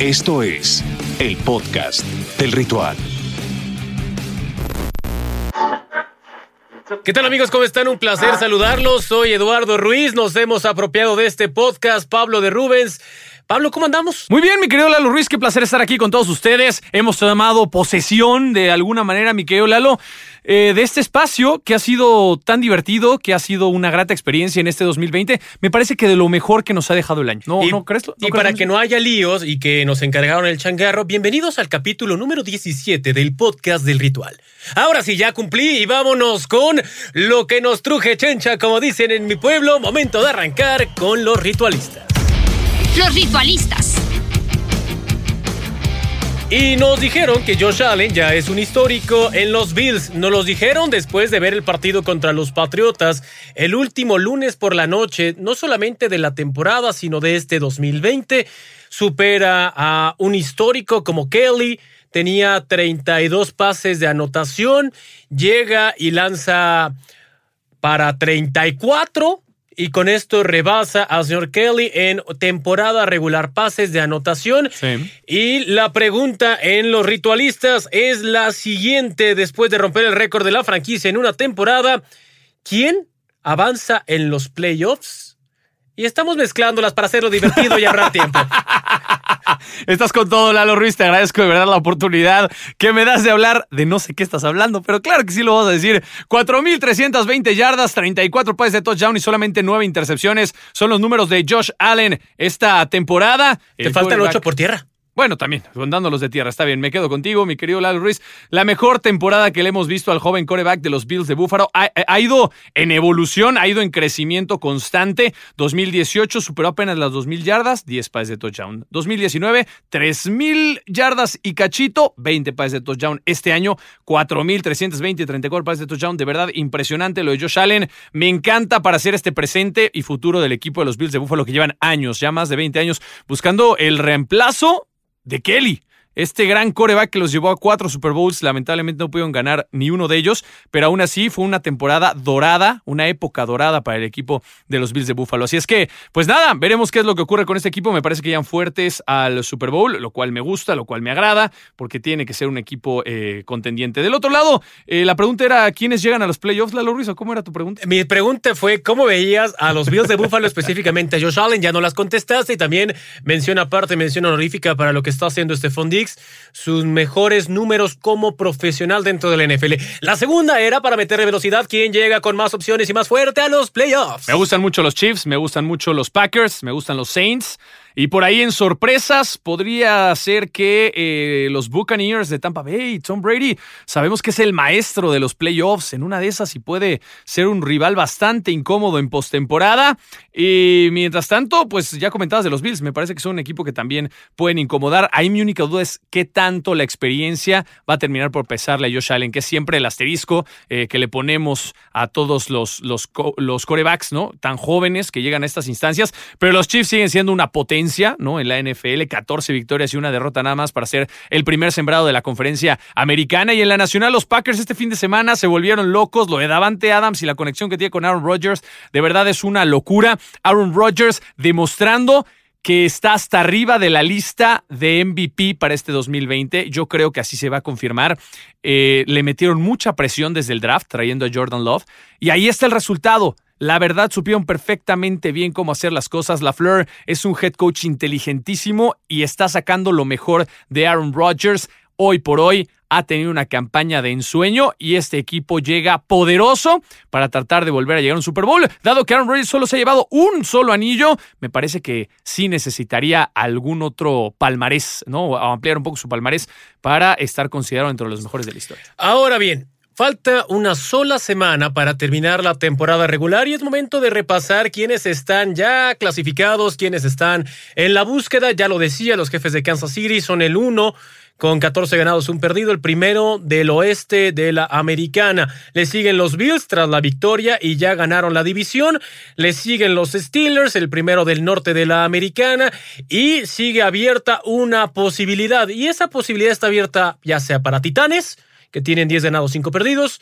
Esto es el podcast del ritual. ¿Qué tal amigos? ¿Cómo están? Un placer saludarlos. Soy Eduardo Ruiz. Nos hemos apropiado de este podcast. Pablo de Rubens. Pablo, ¿cómo andamos? Muy bien, mi querido Lalo Ruiz, qué placer estar aquí con todos ustedes. Hemos tomado posesión de alguna manera, mi querido Lalo, eh, de este espacio que ha sido tan divertido, que ha sido una grata experiencia en este 2020. Me parece que de lo mejor que nos ha dejado el año. ¿No, y, ¿no crees? ¿No y crees para que no haya líos y que nos encargaron el changarro, bienvenidos al capítulo número 17 del podcast del ritual. Ahora sí, ya cumplí y vámonos con lo que nos truje chencha, como dicen en mi pueblo. Momento de arrancar con los ritualistas. Los ritualistas. Y nos dijeron que Josh Allen ya es un histórico en los Bills. Nos los dijeron después de ver el partido contra los Patriotas el último lunes por la noche, no solamente de la temporada, sino de este 2020. Supera a un histórico como Kelly. Tenía 32 pases de anotación. Llega y lanza para 34 y con esto rebasa al señor Kelly en temporada regular pases de anotación. Sí. Y la pregunta en los ritualistas es la siguiente, después de romper el récord de la franquicia en una temporada, ¿quién avanza en los playoffs? Y estamos mezclándolas para hacerlo divertido y ahorrar tiempo. Estás con todo, Lalo Ruiz. Te agradezco de verdad la oportunidad que me das de hablar de no sé qué estás hablando, pero claro que sí lo vas a decir. 4.320 yardas, 34 pases de touchdown y solamente 9 intercepciones son los números de Josh Allen esta temporada. Te El faltan quarterback- ocho por tierra. Bueno, también, dándolos de tierra, está bien. Me quedo contigo, mi querido Lalo Ruiz. La mejor temporada que le hemos visto al joven coreback de los Bills de Búfalo ha, ha ido en evolución, ha ido en crecimiento constante. 2018 superó apenas las 2.000 yardas, 10 pases de touchdown. 2019, 3.000 yardas y cachito, 20 pases de touchdown. Este año, 4.320, 34 pases de touchdown. De verdad, impresionante lo de Josh Allen. Me encanta para hacer este presente y futuro del equipo de los Bills de Búfalo que llevan años, ya más de 20 años, buscando el reemplazo de Kelly. Este gran coreback que los llevó a cuatro Super Bowls, lamentablemente no pudieron ganar ni uno de ellos, pero aún así fue una temporada dorada, una época dorada para el equipo de los Bills de Buffalo. Así es que, pues nada, veremos qué es lo que ocurre con este equipo. Me parece que llegan fuertes al Super Bowl, lo cual me gusta, lo cual me agrada, porque tiene que ser un equipo eh, contendiente. Del otro lado, eh, la pregunta era: ¿quiénes llegan a los playoffs, Lalo Ruiz? ¿O ¿Cómo era tu pregunta? Mi pregunta fue, ¿cómo veías a los Bills de Buffalo específicamente a Josh Allen? Ya no las contestaste y también menciona aparte, mención honorífica para lo que está haciendo Stephon Diggs, sus mejores números como profesional dentro del NFL. La segunda era para meterle velocidad, ¿quién llega con más opciones y más fuerte a los playoffs? Me gustan mucho los Chiefs, me gustan mucho los Packers, me gustan los Saints. Y por ahí en sorpresas podría ser que eh, los Buccaneers de Tampa Bay, Tom Brady, sabemos que es el maestro de los playoffs en una de esas y puede ser un rival bastante incómodo en postemporada. Y mientras tanto, pues ya comentabas de los Bills, me parece que son un equipo que también pueden incomodar. Ahí mi única duda es qué tanto la experiencia va a terminar por pesarle a Josh Allen, que es siempre el asterisco eh, que le ponemos a todos los, los, los corebacks, ¿no? Tan jóvenes que llegan a estas instancias. Pero los Chiefs siguen siendo una potencia, ¿no? En la NFL, 14 victorias y una derrota nada más para ser el primer sembrado de la conferencia americana. Y en la nacional, los Packers este fin de semana se volvieron locos. Lo de Davante Adams y la conexión que tiene con Aaron Rodgers, de verdad es una locura. Aaron Rodgers demostrando que está hasta arriba de la lista de MVP para este 2020. Yo creo que así se va a confirmar. Eh, le metieron mucha presión desde el draft, trayendo a Jordan Love. Y ahí está el resultado. La verdad, supieron perfectamente bien cómo hacer las cosas. LaFleur es un head coach inteligentísimo y está sacando lo mejor de Aaron Rodgers. Hoy por hoy ha tenido una campaña de ensueño y este equipo llega poderoso para tratar de volver a llegar a un Super Bowl. Dado que Aaron Rodgers solo se ha llevado un solo anillo, me parece que sí necesitaría algún otro palmarés, ¿no? Ampliar un poco su palmarés para estar considerado entre los mejores de la historia. Ahora bien, falta una sola semana para terminar la temporada regular y es momento de repasar quiénes están ya clasificados, quiénes están en la búsqueda. Ya lo decía, los jefes de Kansas City son el uno con 14 ganados, un perdido, el primero del oeste de la americana. Le siguen los Bills tras la victoria y ya ganaron la división. Le siguen los Steelers, el primero del norte de la americana. Y sigue abierta una posibilidad. Y esa posibilidad está abierta ya sea para Titanes, que tienen 10 ganados, 5 perdidos.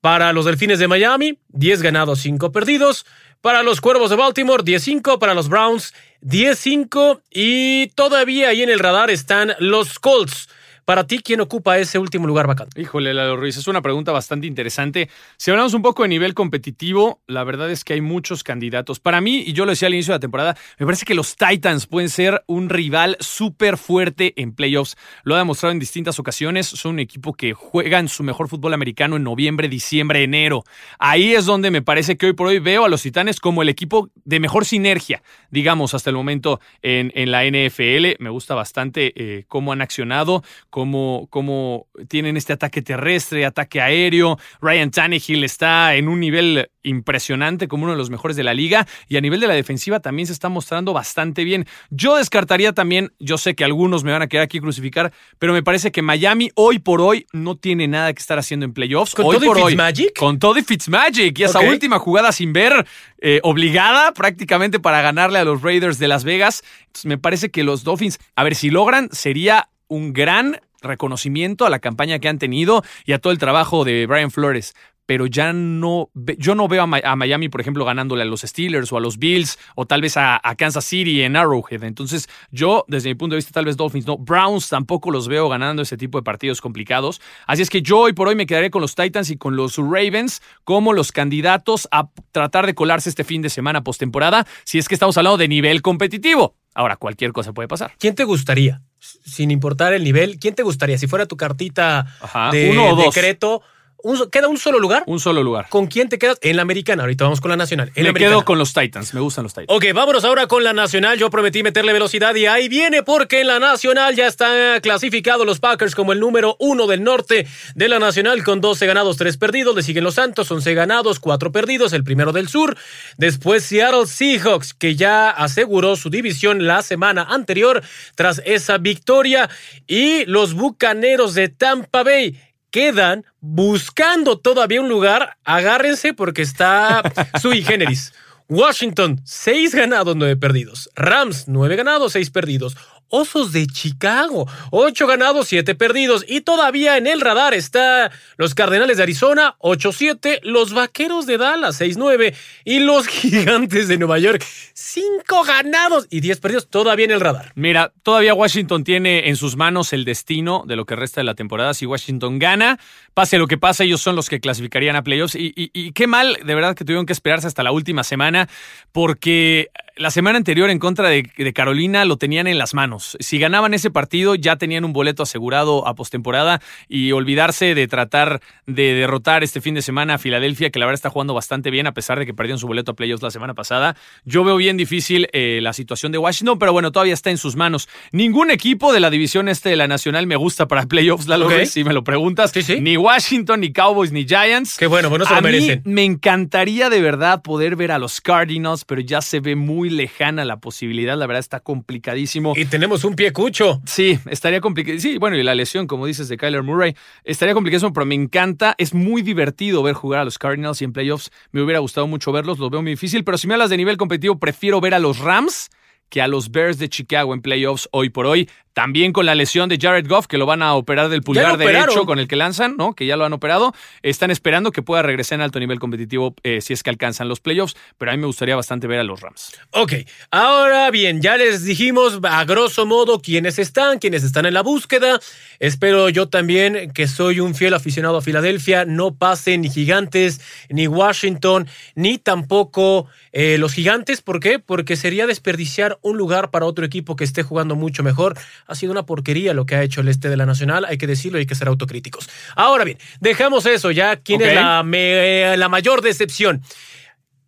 Para los Delfines de Miami, 10 ganados, 5 perdidos. para los Cuervos de Baltimore, 10-5 para los Browns, 10-5 y todavía ahí en el radar están los Colts. Para ti, ¿quién ocupa ese último lugar vacante? Híjole, Lalo Ruiz, es una pregunta bastante interesante. Si hablamos un poco de nivel competitivo, la verdad es que hay muchos candidatos. Para mí, y yo lo decía al inicio de la temporada, me parece que los Titans pueden ser un rival súper fuerte en playoffs. Lo ha demostrado en distintas ocasiones. Son un equipo que juega en su mejor fútbol americano en noviembre, diciembre, enero. Ahí es donde me parece que hoy por hoy veo a los Titanes como el equipo de mejor sinergia, digamos, hasta el momento en, en la NFL. Me gusta bastante eh, cómo han accionado cómo, tienen este ataque terrestre, ataque aéreo. Ryan Tannehill está en un nivel impresionante como uno de los mejores de la liga y a nivel de la defensiva también se está mostrando bastante bien. Yo descartaría también, yo sé que algunos me van a quedar aquí crucificar, pero me parece que Miami hoy por hoy no tiene nada que estar haciendo en playoffs. ¿Con hoy todo por y hoy, Fitzmagic? Con todo y Fitzmagic y esa última jugada sin ver, eh, obligada prácticamente para ganarle a los Raiders de Las Vegas. Entonces, me parece que los Dolphins, a ver si logran, sería un gran reconocimiento a la campaña que han tenido y a todo el trabajo de Brian Flores. Pero ya no, yo no veo a, Mi- a Miami, por ejemplo, ganándole a los Steelers o a los Bills o tal vez a, a Kansas City en Arrowhead. Entonces, yo, desde mi punto de vista, tal vez Dolphins no. Browns tampoco los veo ganando ese tipo de partidos complicados. Así es que yo hoy por hoy me quedaré con los Titans y con los Ravens como los candidatos a tratar de colarse este fin de semana postemporada, si es que estamos hablando de nivel competitivo. Ahora, cualquier cosa puede pasar. ¿Quién te gustaría? Sin importar el nivel, ¿quién te gustaría? Si fuera tu cartita Ajá, de uno o dos. decreto, un ¿queda un solo lugar? Un solo lugar. ¿Con quién te quedas? En la americana. Ahorita vamos con la nacional. En la Me americana. quedo con los Titans, me gustan los Titans. Ok, vámonos ahora con la nacional. Yo prometí meterle velocidad y ahí viene porque en la nacional ya están clasificados los Packers como el número uno del norte de la nacional con 12 ganados, 3 perdidos. Le siguen los Santos, 11 ganados, 4 perdidos, el primero del sur. Después Seattle Seahawks, que ya aseguró su división la semana anterior tras esa victoria. Y los Bucaneros de Tampa Bay quedan buscando todavía un lugar. Agárrense porque está sui generis. Washington, 6 ganados, 9 perdidos. Rams, 9 ganados, 6 perdidos. Osos de Chicago, 8 ganados, 7 perdidos. Y todavía en el radar está los Cardenales de Arizona, 8-7. Los Vaqueros de Dallas, 6-9. Y los Gigantes de Nueva York, 5 ganados y 10 perdidos. Todavía en el radar. Mira, todavía Washington tiene en sus manos el destino de lo que resta de la temporada. Si Washington gana, pase lo que pase, ellos son los que clasificarían a playoffs. Y, y- y qué mal, de verdad, que tuvieron que esperarse hasta la última semana, porque la semana anterior en contra de, de Carolina lo tenían en las manos. Si ganaban ese partido, ya tenían un boleto asegurado a postemporada y olvidarse de tratar de derrotar este fin de semana a Filadelfia, que la verdad está jugando bastante bien, a pesar de que perdieron su boleto a playoffs la semana pasada. Yo veo bien difícil eh, la situación de Washington, pero bueno, todavía está en sus manos. Ningún equipo de la división este de la Nacional me gusta para playoffs. Ruiz, si me lo preguntas. Sí, sí. Ni Washington, ni Cowboys, ni Giants. Qué bueno, pues no se lo a mí merecen. me encantaría de verdad poder ver a los Cardinals, pero ya se ve muy lejana la posibilidad. La verdad está complicadísimo. Y tenemos un pie cucho. Sí, estaría complicado. Sí, bueno, y la lesión, como dices, de Kyler Murray, estaría complicado, pero me encanta. Es muy divertido ver jugar a los Cardinals y en playoffs me hubiera gustado mucho verlos. Lo veo muy difícil, pero si me hablas de nivel competitivo, prefiero ver a los Rams que a los Bears de Chicago en playoffs hoy por hoy. También con la lesión de Jared Goff, que lo van a operar del pulgar derecho con el que lanzan, ¿no? Que ya lo han operado. Están esperando que pueda regresar en alto nivel competitivo eh, si es que alcanzan los playoffs, pero a mí me gustaría bastante ver a los Rams. Ok, ahora bien, ya les dijimos a grosso modo quiénes están, quiénes están en la búsqueda. Espero yo también, que soy un fiel aficionado a Filadelfia, no pasen ni Gigantes, ni Washington, ni tampoco eh, los Gigantes. ¿Por qué? Porque sería desperdiciar un lugar para otro equipo que esté jugando mucho mejor. Ha sido una porquería lo que ha hecho el este de la Nacional, hay que decirlo y hay que ser autocríticos. Ahora bien, dejamos eso ya. ¿Quién es la, me- la mayor decepción?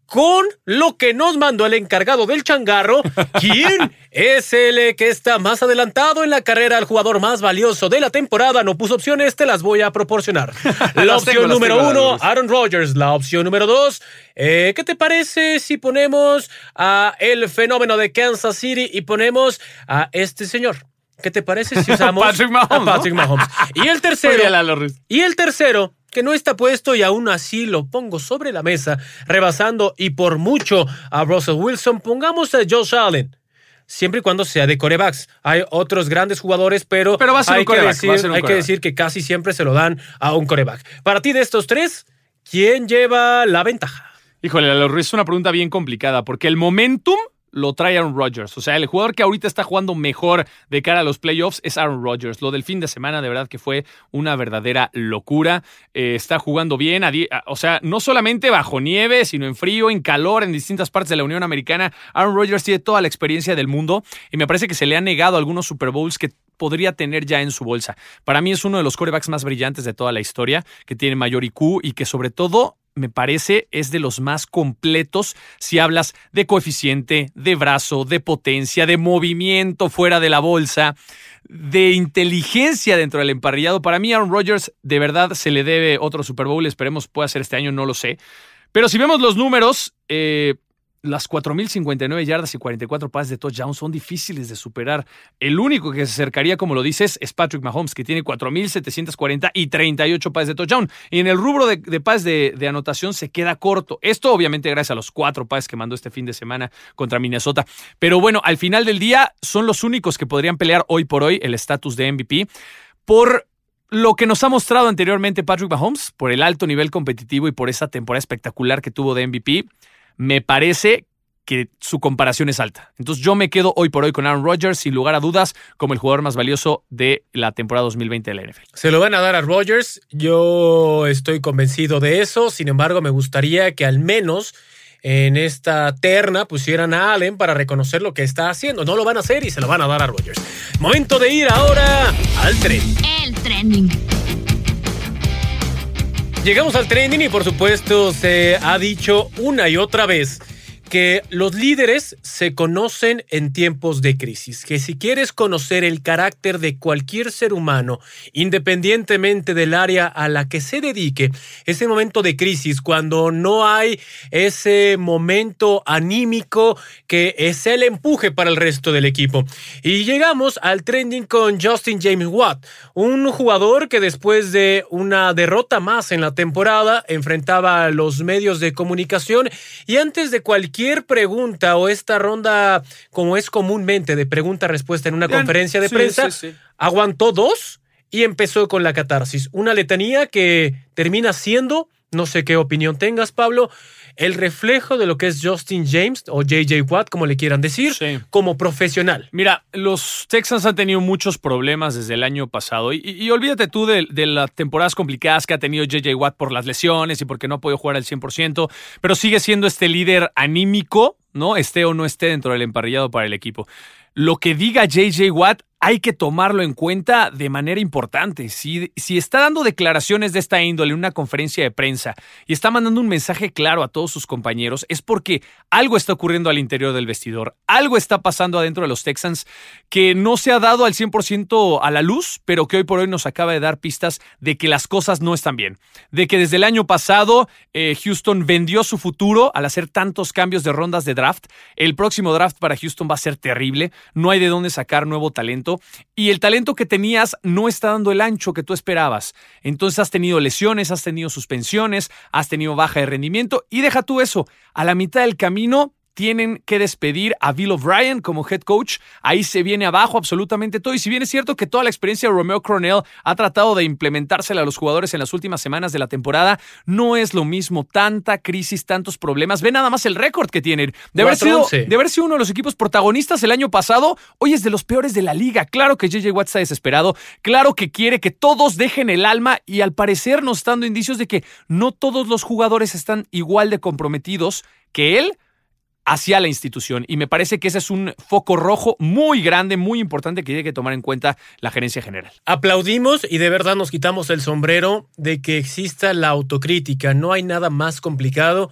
con lo que nos mandó el encargado del changarro, ¿quién es el eh, que está más adelantado en la carrera, el jugador más valioso de la temporada. No puso opciones, te las voy a proporcionar. La opción tengo, número tengo, uno. Aaron Rodgers. La opción número dos, eh, ¿qué te parece si ponemos a el fenómeno de Kansas City y ponemos a este señor? ¿Qué te parece si usamos Patrick Mahomes, a. Patrick Mahomes? Y el tercero, Lalo Ruiz. y el tercero, que no está puesto y aún así lo pongo sobre la mesa, rebasando y por mucho a Russell Wilson, pongamos a Josh Allen. Siempre y cuando sea de corebacks. Hay otros grandes jugadores, pero, Pero va a ser hay, un que coreback, decir, va a ser un hay que decir que casi siempre se lo dan a un coreback. Para ti de estos tres, ¿quién lleva la ventaja? Híjole, es una pregunta bien complicada porque el momentum lo trae Aaron Rodgers. O sea, el jugador que ahorita está jugando mejor de cara a los playoffs es Aaron Rodgers. Lo del fin de semana, de verdad que fue una verdadera locura. Eh, está jugando bien, o sea, no solamente bajo nieve, sino en frío, en calor, en distintas partes de la Unión Americana. Aaron Rodgers tiene toda la experiencia del mundo y me parece que se le ha negado algunos Super Bowls que podría tener ya en su bolsa. Para mí es uno de los corebacks más brillantes de toda la historia, que tiene mayor IQ y que sobre todo me parece es de los más completos si hablas de coeficiente, de brazo, de potencia, de movimiento fuera de la bolsa, de inteligencia dentro del emparrillado. Para mí Aaron Rodgers de verdad se le debe otro Super Bowl, esperemos pueda ser este año, no lo sé. Pero si vemos los números, eh, las 4.059 yardas y 44 pases de touchdown son difíciles de superar. El único que se acercaría, como lo dices, es Patrick Mahomes, que tiene 4.740 y 38 pases de touchdown. Y en el rubro de, de pases de, anotación se queda corto. Esto obviamente gracias a los cuatro pases que mandó este fin de semana contra Minnesota. Pero bueno, al final del día son los únicos que podrían pelear hoy por hoy el estatus de MVP por lo que nos ha mostrado anteriormente Patrick Mahomes, por el alto nivel competitivo y por esa temporada espectacular que tuvo de MVP me parece que su comparación es alta. Entonces yo me quedo hoy por hoy con Aaron Rodgers, sin lugar a dudas, como el jugador más valioso de la temporada 2020 de la NFL. Se lo van a dar a Rodgers, yo estoy convencido de eso, sin embargo me gustaría que al menos en esta terna pusieran a Allen para reconocer lo que está haciendo. No lo van a hacer y se lo van a dar a Rodgers. Momento de ir ahora al tren. El trending. Llegamos al trending y por supuesto se ha dicho una y otra vez que los líderes se conocen en tiempos de crisis, que si quieres conocer el carácter de cualquier ser humano, independientemente del área a la que se dedique, ese momento de crisis, cuando no hay ese momento anímico que es el empuje para el resto del equipo. Y llegamos al trending con Justin James Watt, un jugador que después de una derrota más en la temporada enfrentaba a los medios de comunicación y antes de cualquier cualquier pregunta o esta ronda, como es comúnmente de pregunta-respuesta en una conferencia de prensa, aguantó dos y empezó con la catarsis. Una letanía que termina siendo, no sé qué opinión tengas, Pablo, el reflejo de lo que es Justin James o JJ Watt, como le quieran decir, como profesional. Mira, los Texans han tenido muchos problemas desde el año pasado y, olvídate tú de, de, las temporadas complicadas que ha tenido JJ Watt por las lesiones y porque no ha podido jugar al 100%, pero sigue siendo este líder anímico, ¿no? Esté o no esté dentro del emparrillado para el equipo. Lo que diga JJ Watt hay que tomarlo en cuenta de manera importante. Si, está dando declaraciones de esta índole en una conferencia de prensa y está mandando un mensaje claro a todos sus compañeros, es porque algo está ocurriendo al interior del vestidor, algo está pasando adentro de los Texans que no se ha dado al 100% a la luz, pero que hoy por hoy nos acaba de dar pistas de que las cosas no están bien. De que desde el año pasado eh, Houston vendió su futuro al hacer tantos cambios de rondas de draft. El próximo draft para Houston va a ser terrible, no hay de dónde sacar nuevo talento y el talento que tenías no está dando el ancho que tú esperabas. Entonces has tenido lesiones, has tenido suspensiones, has tenido baja de rendimiento y deja tú eso. A la mitad del camino tienen que despedir a Bill O'Brien como head coach. Ahí se viene abajo absolutamente todo. Y si bien es cierto que toda la experiencia de Romeo Coronel ha tratado de implementársela a los jugadores en las últimas semanas de la temporada, no es lo mismo. Tanta crisis, tantos problemas. Ve nada más el récord que tienen. De haber, sido, de haber sido uno de los equipos protagonistas el año pasado, hoy es de los peores de la liga. Claro que JJ Watt está desesperado. Claro que quiere que todos dejen el alma y al parecer nos está dando indicios de que no todos los jugadores están igual de comprometidos que él hacia la institución. Y me parece que ese es un foco rojo muy grande, muy importante que tiene que tomar en cuenta la gerencia general. Aplaudimos y de verdad nos quitamos el sombrero de que exista la autocrítica. No hay nada más complicado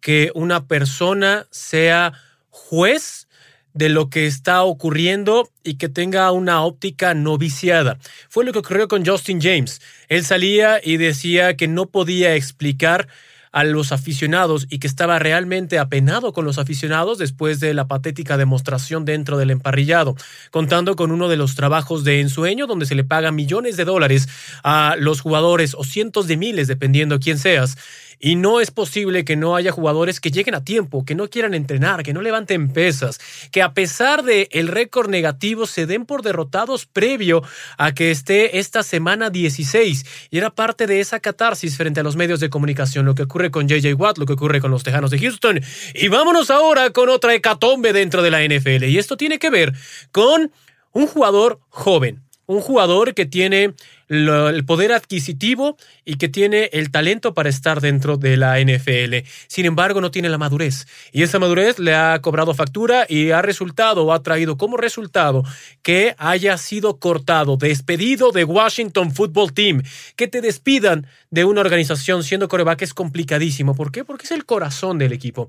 que una persona sea juez de lo que está ocurriendo y que tenga una óptica no viciada. Fue lo que ocurrió con Justin James. Él salía y decía que no podía explicar a los aficionados y que estaba realmente apenado con los aficionados después de la patética demostración dentro del emparrillado, contando con uno de los trabajos de ensueño donde se le paga millones de dólares a los jugadores o cientos de miles dependiendo quién seas Y no es posible que no haya jugadores que lleguen a tiempo, que no quieran entrenar, que no levanten pesas, que a pesar de el récord negativo se den por derrotados previo a que esté esta semana 16. Y era parte de esa catarsis frente a los medios de comunicación, lo que ocurre con JJ Watt, lo que ocurre con los Tejanos de Houston. Y vámonos ahora con otra hecatombe dentro de la NFL. Y esto tiene que ver con un jugador joven, un jugador que tiene el poder adquisitivo y que tiene el talento para estar dentro de la NFL. Sin embargo, no tiene la madurez. Y esa madurez le ha cobrado factura y ha resultado o ha traído como resultado que haya sido cortado, despedido de Washington Football Team. Que te despidan de una organización siendo coreback es complicadísimo. ¿Por qué? Porque es el corazón del equipo.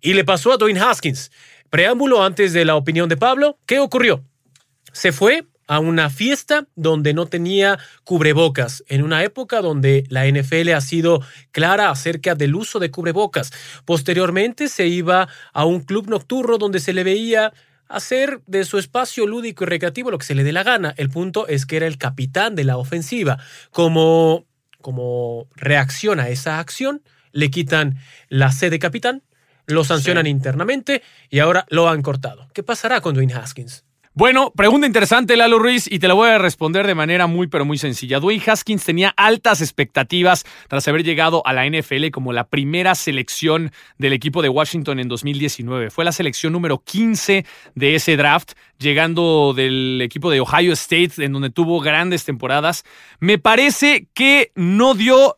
Y le pasó a Dwayne Haskins. Preámbulo antes de la opinión de Pablo. ¿Qué ocurrió? Se fue a una fiesta donde no tenía cubrebocas, en una época donde la NFL ha sido clara acerca del uso de cubrebocas. Posteriormente se iba a un club nocturno donde se le veía hacer de su espacio lúdico y recreativo lo que se le dé la gana. El punto es que era el capitán de la ofensiva. Como, como reacción a esa acción, le quitan la C de capitán, lo sancionan internamente y ahora lo han cortado. ¿Qué pasará con Dwayne Haskins? Bueno, pregunta interesante, Lalo Ruiz, y te la voy a responder de manera muy, pero muy sencilla. Dwayne Haskins tenía altas expectativas tras haber llegado a la NFL como la primera selección del equipo de Washington en 2019. Fue la selección número 15 de ese draft, llegando del equipo de Ohio State, en donde tuvo grandes temporadas. Me parece que no dio,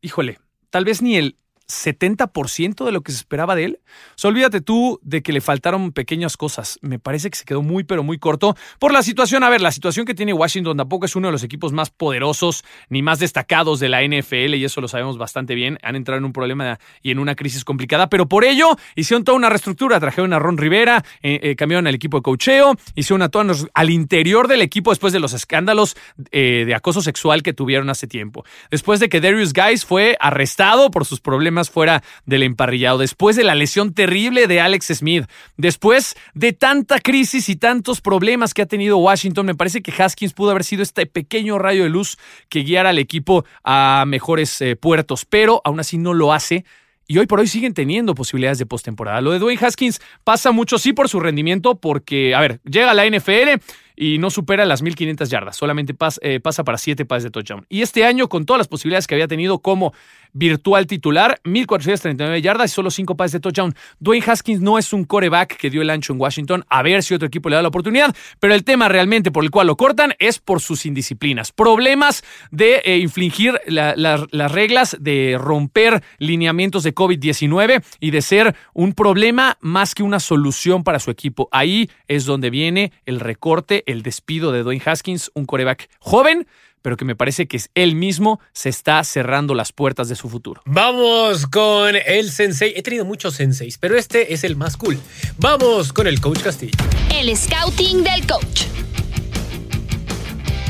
híjole, tal vez ni el 70% de lo que se esperaba de él. Olvídate tú de que le faltaron pequeñas cosas. Me parece que se quedó muy, pero muy corto por la situación. A ver, la situación que tiene Washington tampoco es uno de los equipos más poderosos ni más destacados de la NFL, y eso lo sabemos bastante bien. Han entrado en un problema y en una crisis complicada, pero por ello hicieron toda una reestructura. Trajeron a Ron Rivera, eh, eh, cambiaron al equipo de cocheo, hicieron a todos al interior del equipo después de los escándalos eh, de acoso sexual que tuvieron hace tiempo. Después de que Darius Guys fue arrestado por sus problemas fuera del emparrillado, después de la lesión terrible de Alex Smith, después de tanta crisis y tantos problemas que ha tenido Washington, me parece que Haskins pudo haber sido este pequeño rayo de luz que guiara al equipo a mejores eh, puertos, pero aún así no lo hace y hoy por hoy siguen teniendo posibilidades de postemporada. Lo de Dwayne Haskins pasa mucho, sí, por su rendimiento, porque, a ver, llega a la NFL y no supera las 1500 yardas, solamente eh, pasa para 7 pases de touchdown. Y este año, con todas las posibilidades que había tenido como virtual titular, 1439 yardas y solo 5 pases de touchdown. Dwayne Haskins no es un coreback que dio el ancho en Washington, a ver si otro equipo le da la oportunidad, pero el tema realmente por el cual lo cortan es por sus indisciplinas. Problemas de eh, infligir las reglas, de romper lineamientos de COVID-19 y de ser un problema más que una solución para su equipo. Ahí es donde viene el recorte, el despido de Dwayne Haskins, un coreback joven pero que me parece que es él mismo se está cerrando las puertas de su futuro. Vamos con el sensei. He tenido muchos senseis, pero este es el más cool. Vamos con el coach Castillo. El scouting del coach.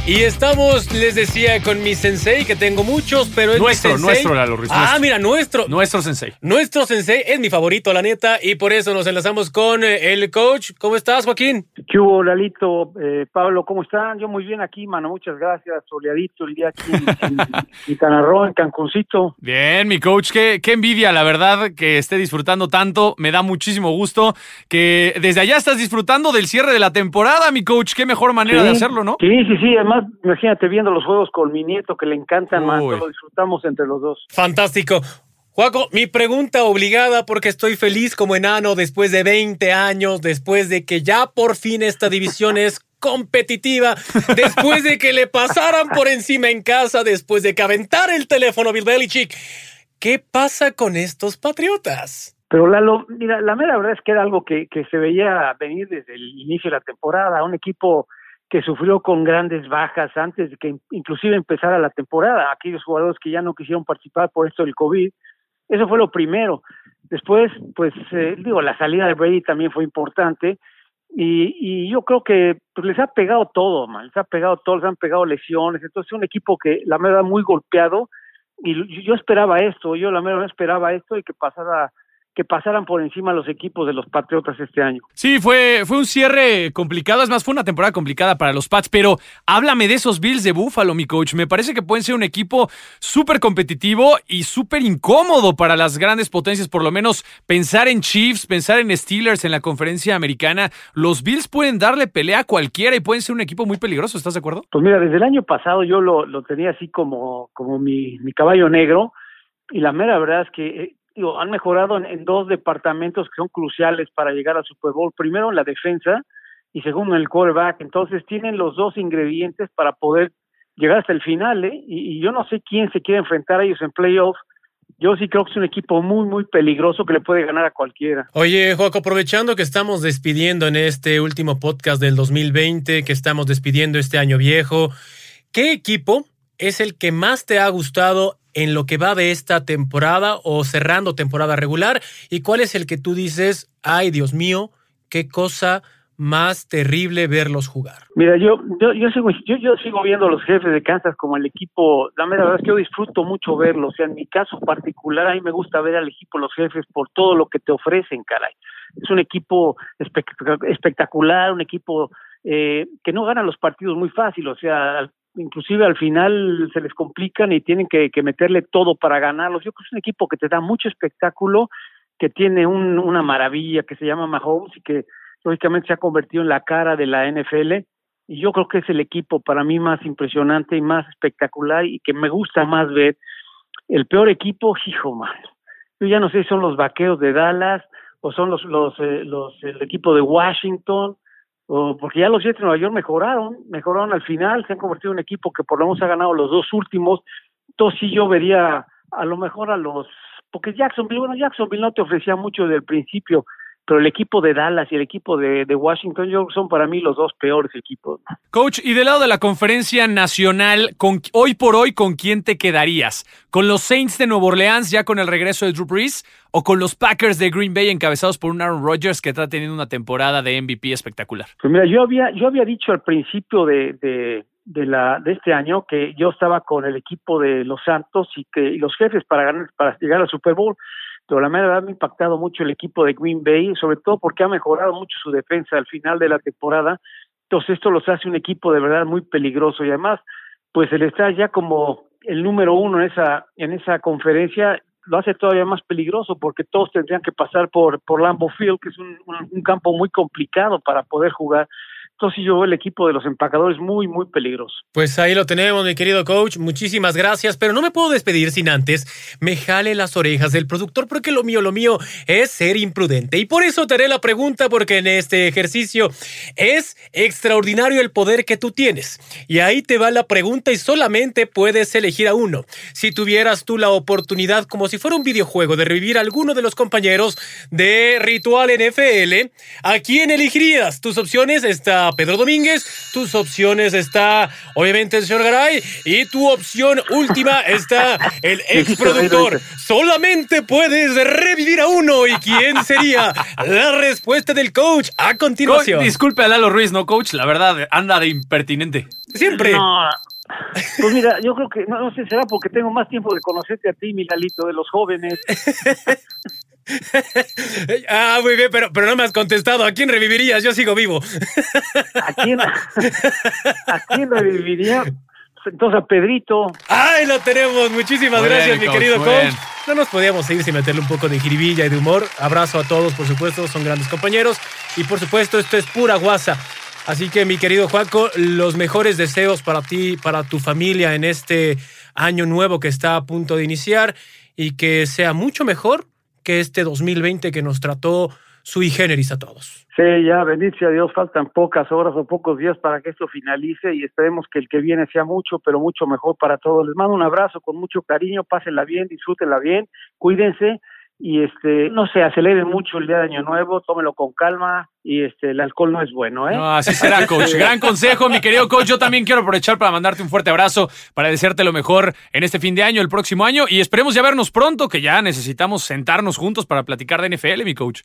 Y estamos, les decía, con mi sensei, que tengo muchos, pero es nuestro, mi nuestro, Lalo Ruiz. Ah, mira, nuestro. Nuestro sensei. Nuestro sensei es mi favorito, la neta, y por eso nos enlazamos con eh, el coach. ¿Cómo estás, Joaquín? ¿Qué hubo, Lalito? Eh, Pablo, ¿cómo están? Yo muy bien aquí, mano, muchas gracias. Soleadito el día aquí en, en, en Cancuncito. Bien, mi coach, qué, qué envidia, la verdad, que esté disfrutando tanto. Me da muchísimo gusto que desde allá estás disfrutando del cierre de la temporada, mi coach. Qué mejor manera de hacerlo, ¿no? Sí, sí, sí, además imagínate viendo los juegos con mi nieto que le encantan, más, lo disfrutamos entre los dos. Fantástico. Juaco, mi pregunta obligada porque estoy feliz como enano después de 20 años, después de que ya por fin esta división es competitiva, después de que le pasaran por encima en casa, después de que aventara el teléfono Bill Belichick. ¿Qué pasa con estos patriotas? Pero Lalo, mira, la mera verdad es que era algo que, que se veía venir desde el inicio de la temporada, un equipo que sufrió con grandes bajas antes de que inclusive empezara la temporada, aquellos jugadores que ya no quisieron participar por esto del COVID, eso fue lo primero. Después, pues eh, digo, la salida de Brady también fue importante y, y yo creo que pues, les ha pegado todo, man, les ha pegado todo, les han pegado lesiones, entonces es un equipo que la verdad muy golpeado y yo esperaba esto, yo la verdad esperaba esto y que pasara que pasaran por encima los equipos de los Patriotas este año. Sí, fue, fue un cierre complicado, es más, fue una temporada complicada para los Pats, pero háblame de esos Bills de Buffalo, mi coach. Me parece que pueden ser un equipo súper competitivo y súper incómodo para las grandes potencias, por lo menos pensar en Chiefs, pensar en Steelers en la conferencia americana. Los Bills pueden darle pelea a cualquiera y pueden ser un equipo muy peligroso, ¿estás de acuerdo? Pues mira, desde el año pasado yo lo, lo tenía así como, como mi, mi caballo negro y la mera verdad es que eh, han mejorado en, dos departamentos que son cruciales para llegar al Super Bowl. Primero en la defensa y segundo en el quarterback. Entonces tienen los dos ingredientes para poder llegar hasta el final. ¿eh? Y, yo no sé quién se quiere enfrentar a ellos en playoffs. Yo sí creo que es un equipo muy, muy peligroso que le puede ganar a cualquiera. Oye, Joaco, aprovechando que estamos despidiendo en este último podcast del 2020, que estamos despidiendo este año viejo, ¿qué equipo es el que más te ha gustado en lo que va de esta temporada o cerrando temporada regular? ¿Y cuál es el que tú dices, ay Dios mío, qué cosa más terrible verlos jugar? Mira, yo yo, yo, sigo, yo, yo sigo viendo a los jefes de Kansas como el equipo, la verdad es que yo disfruto mucho verlos, o sea, en mi caso particular a mí me gusta ver al equipo los jefes por todo lo que te ofrecen, caray. Es un equipo espectacular, un equipo eh, que no gana los partidos muy fácil, o sea, inclusive al final se les complican y tienen que, meterle todo para ganarlos. Yo creo que es un equipo que te da mucho espectáculo, que tiene un, una maravilla que se llama Mahomes y que lógicamente se ha convertido en la cara de la NFL. Y yo creo que es el equipo para mí más impresionante y más espectacular y que me gusta más ver. El peor equipo, hijo, man. Yo ya no sé si son los vaqueos de Dallas o son los, los, eh, los el equipo de Washington porque ya los Jets de Nueva York mejoraron, mejoraron al final, se han convertido en un equipo que por lo menos ha ganado los dos últimos, entonces sí yo vería a lo mejor a los, porque Jacksonville, bueno, Jacksonville no te ofrecía mucho del principio, pero el equipo de Dallas y el equipo de, Washington yo, son para mí los dos peores equipos. Coach, y del lado de la conferencia nacional, con, hoy por hoy, ¿con quién te quedarías? ¿Con los Saints de Nueva Orleans ya con el regreso de Drew Brees? ¿O con los Packers de Green Bay encabezados por un Aaron Rodgers que está teniendo una temporada de MVP espectacular? Pues mira, yo había, yo había dicho al principio de, de, la, de este año que yo estaba con el equipo de los Santos y que y los jefes para, ganar, para llegar al Super Bowl pero la me ha impactado mucho el equipo de Green Bay, sobre todo porque ha mejorado mucho su defensa al final de la temporada. Entonces esto los hace un equipo de verdad muy peligroso y además, pues el estar ya como el número uno en esa en esa conferencia lo hace todavía más peligroso porque todos tendrían que pasar por por Lambeau Field, que es un campo muy complicado para poder jugar entonces yo veo el equipo de los empacadores muy, muy peligroso. Pues ahí lo tenemos, mi querido coach. Muchísimas gracias, pero no me puedo despedir sin antes me jale las orejas del productor porque lo mío, lo mío es ser imprudente. Y por eso te haré la pregunta porque en este ejercicio es extraordinario el poder que tú tienes. Y ahí te va la pregunta y solamente puedes elegir a uno. Si tuvieras tú la oportunidad, como si fuera un videojuego, de revivir a alguno de los compañeros de Ritual NFL, ¿a quién elegirías? Tus opciones Pedro Domínguez, tus opciones está obviamente el señor Garay y tu opción última está el ex productor. Solamente puedes revivir a uno y quién sería la respuesta del coach a continuación. disculpe a Lalo Ruiz, no coach, la verdad anda de impertinente. Siempre. Pues mira, yo creo que, no, sé, será porque tengo más tiempo de conocerte a ti, mi Lalito, de los jóvenes. ah, muy bien, pero, pero no me has contestado. ¿A quién revivirías? Yo sigo vivo. ¿A quién, a quién reviviría? Entonces a Pedrito. ¡Ay, lo tenemos! Muchísimas gracias, mi querido coach. No nos podíamos ir sin meterle un poco de jiribilla y de humor. Abrazo a todos, por supuesto, son grandes compañeros. Y por supuesto, esto es pura guasa. Así que, mi querido Juanco, los mejores deseos para ti, para tu familia en este año nuevo que está a punto de iniciar y que sea mucho mejor que este 2020 que nos trató sui generis a todos. Sí, ya, bendice a Dios, faltan pocas horas o pocos días para que esto finalice y esperemos que el que viene sea mucho, pero mucho mejor para todos. Les mando un abrazo con mucho cariño, pásenla bien, disfrútenla bien, cuídense y este no se aceleren mucho el día de año nuevo, tómelo con calma y este el alcohol no es bueno, ¿eh? No, así será, coach. Gran consejo, mi querido coach. Yo también quiero aprovechar para mandarte un fuerte abrazo, para desearte lo mejor en este fin de año, el próximo año y esperemos ya vernos pronto, que ya necesitamos sentarnos juntos para platicar de NFL, mi coach.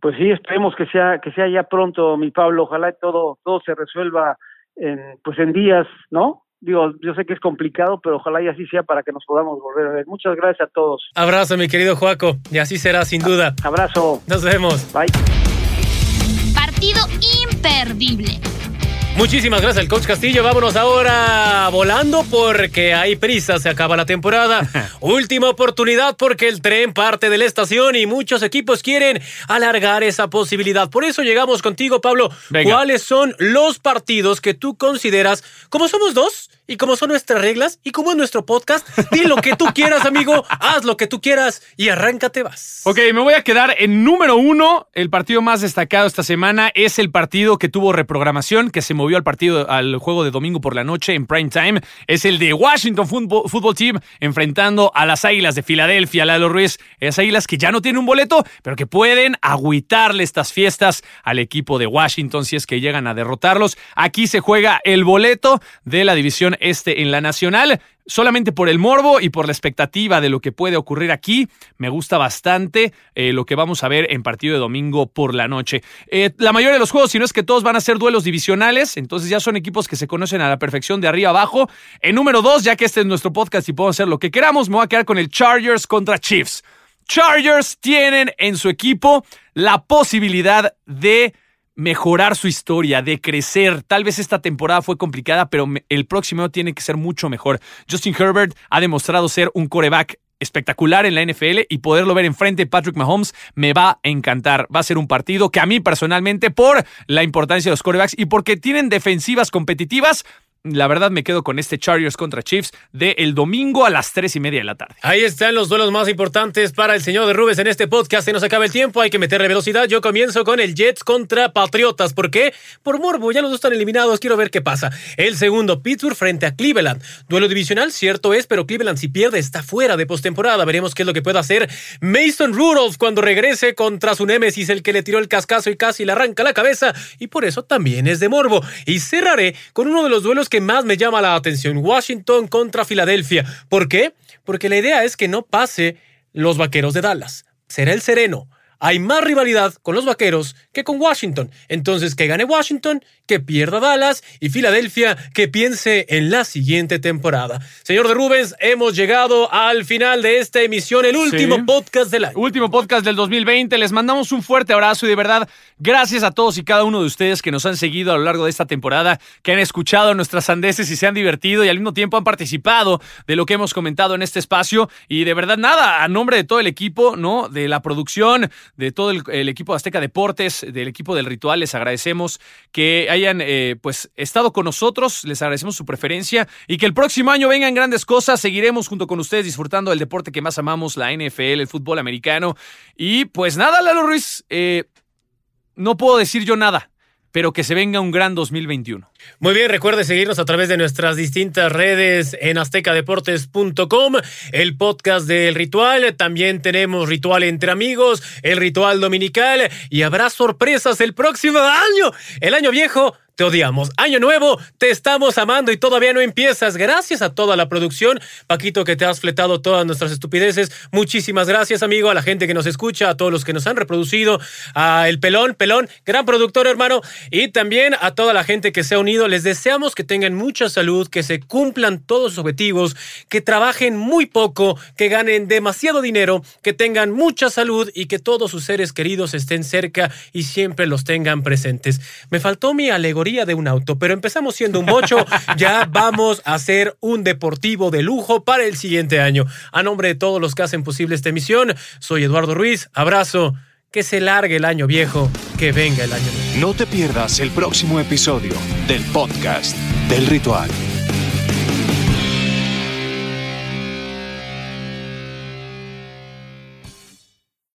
Pues sí, esperemos que sea que sea ya pronto, mi Pablo. Ojalá todo todo se resuelva en pues en días, ¿no? Digo, yo sé que es complicado, pero ojalá y así sea para que nos podamos volver a ver. Muchas gracias a todos. Abrazo, mi querido Joaco, y así será sin duda. Abrazo. Nos vemos. Bye. Partido imperdible. Muchísimas gracias al coach Castillo. Vámonos ahora volando porque hay prisa, se acaba la temporada. Última oportunidad porque el tren parte de la estación y muchos equipos quieren alargar esa posibilidad. Por eso llegamos contigo, Pablo. Venga. ¿Cuáles son los partidos que tú consideras, como somos dos y como son nuestras reglas y como es nuestro podcast, di lo que tú quieras, amigo, haz lo que tú quieras y arráncate vas. Ok, me voy a quedar en número uno. El partido más destacado esta semana es el partido que tuvo reprogramación, que se movió al partido, al juego de domingo por la noche en prime time. Es el de Washington Football, Team enfrentando a las Águilas de Filadelfia, Lalo Ruiz. Esas Águilas que ya no tienen un boleto, pero que pueden agüitarle estas fiestas al equipo de Washington si es que llegan a derrotarlos. Aquí se juega el boleto de la división este en la nacional solamente por el morbo y por la expectativa de lo que puede ocurrir aquí, me gusta bastante eh, lo que vamos a ver en partido de domingo por la noche. Eh, la mayoría de los juegos, si no es que todos van a ser duelos divisionales, entonces ya son equipos que se conocen a la perfección de arriba abajo. En número dos, ya que este es nuestro podcast y podemos hacer lo que queramos, me voy a quedar con el Chargers contra Chiefs. Chargers tienen en su equipo la posibilidad de mejorar su historia, de crecer. Tal vez esta temporada fue complicada, pero el próximo tiene que ser mucho mejor. Justin Herbert ha demostrado ser un coreback espectacular en la NFL y poderlo ver enfrente de Patrick Mahomes me va a encantar. Va a ser un partido que a mí personalmente, por la importancia de los corebacks y porque tienen defensivas competitivas, la verdad me quedo con este Chargers contra Chiefs de el domingo a las tres y media de la tarde. Ahí están los duelos más importantes para el señor de Rubens en este podcast. Se nos acaba el tiempo, hay que meterle velocidad. Yo comienzo con el Jets contra Patriotas. ¿Por qué? Por morbo, ya los dos están eliminados. Quiero ver qué pasa. El segundo, Pittsburgh frente a Cleveland. Duelo divisional, cierto es, pero Cleveland si pierde está fuera de postemporada. Veremos qué es lo que puede hacer Mason Rudolph cuando regrese contra su némesis, el que le tiró el cascazo y casi le arranca la cabeza. Y por eso también es de morbo. Y cerraré con uno de los duelos que más me llama la atención, Washington contra Filadelfia. ¿Por qué? Porque la idea es que no pase los vaqueros de Dallas. Será el sereno. Hay más rivalidad con los vaqueros que con Washington. Entonces, que gane Washington, que pierda Dallas y Filadelfia, que piense en la siguiente temporada. Señor de Rubens, hemos llegado al final de esta emisión, el último Sí. podcast del año. Último podcast del 2020. Les mandamos un fuerte abrazo y de verdad, gracias a todos y cada uno de ustedes que nos han seguido a lo largo de esta temporada, que han escuchado nuestras sandeces y se han divertido y al mismo tiempo han participado de lo que hemos comentado en este espacio. Y de verdad, nada, a nombre de todo el equipo, ¿no? De la producción, de todo el, equipo de Azteca Deportes, del equipo del Ritual, les agradecemos que hayan eh, pues estado con nosotros, les agradecemos su preferencia y que el próximo año vengan grandes cosas. Seguiremos junto con ustedes disfrutando del deporte que más amamos, la NFL, el fútbol americano. Y pues nada, Lalo Ruiz, eh, no puedo decir yo nada, pero que se venga un gran 2021. Muy bien, recuerde seguirnos a través de nuestras distintas redes en aztecadeportes.com, el podcast del ritual, también tenemos ritual entre amigos, el ritual dominical y habrá sorpresas el próximo año, el año viejo. Te odiamos. Año nuevo, te estamos amando y todavía no empiezas. Gracias a toda la producción. Paquito, que te has fletado todas nuestras estupideces. Muchísimas gracias, amigo, a la gente que nos escucha, a todos los que nos han reproducido, a El Pelón, Pelón, gran productor, hermano, y también a toda la gente que se ha unido. Les deseamos que tengan mucha salud, que se cumplan todos sus objetivos, que trabajen muy poco, que ganen demasiado dinero, que tengan mucha salud y que todos sus seres queridos estén cerca y siempre los tengan presentes. Me faltó mi alegoría de un auto, pero empezamos siendo un bocho, ya vamos a hacer un deportivo de lujo para el siguiente año. A nombre de todos los que hacen posible esta emisión, soy Eduardo Ruiz, abrazo, que se largue el año viejo, que venga el año nuevo. No te pierdas el próximo episodio del podcast del ritual.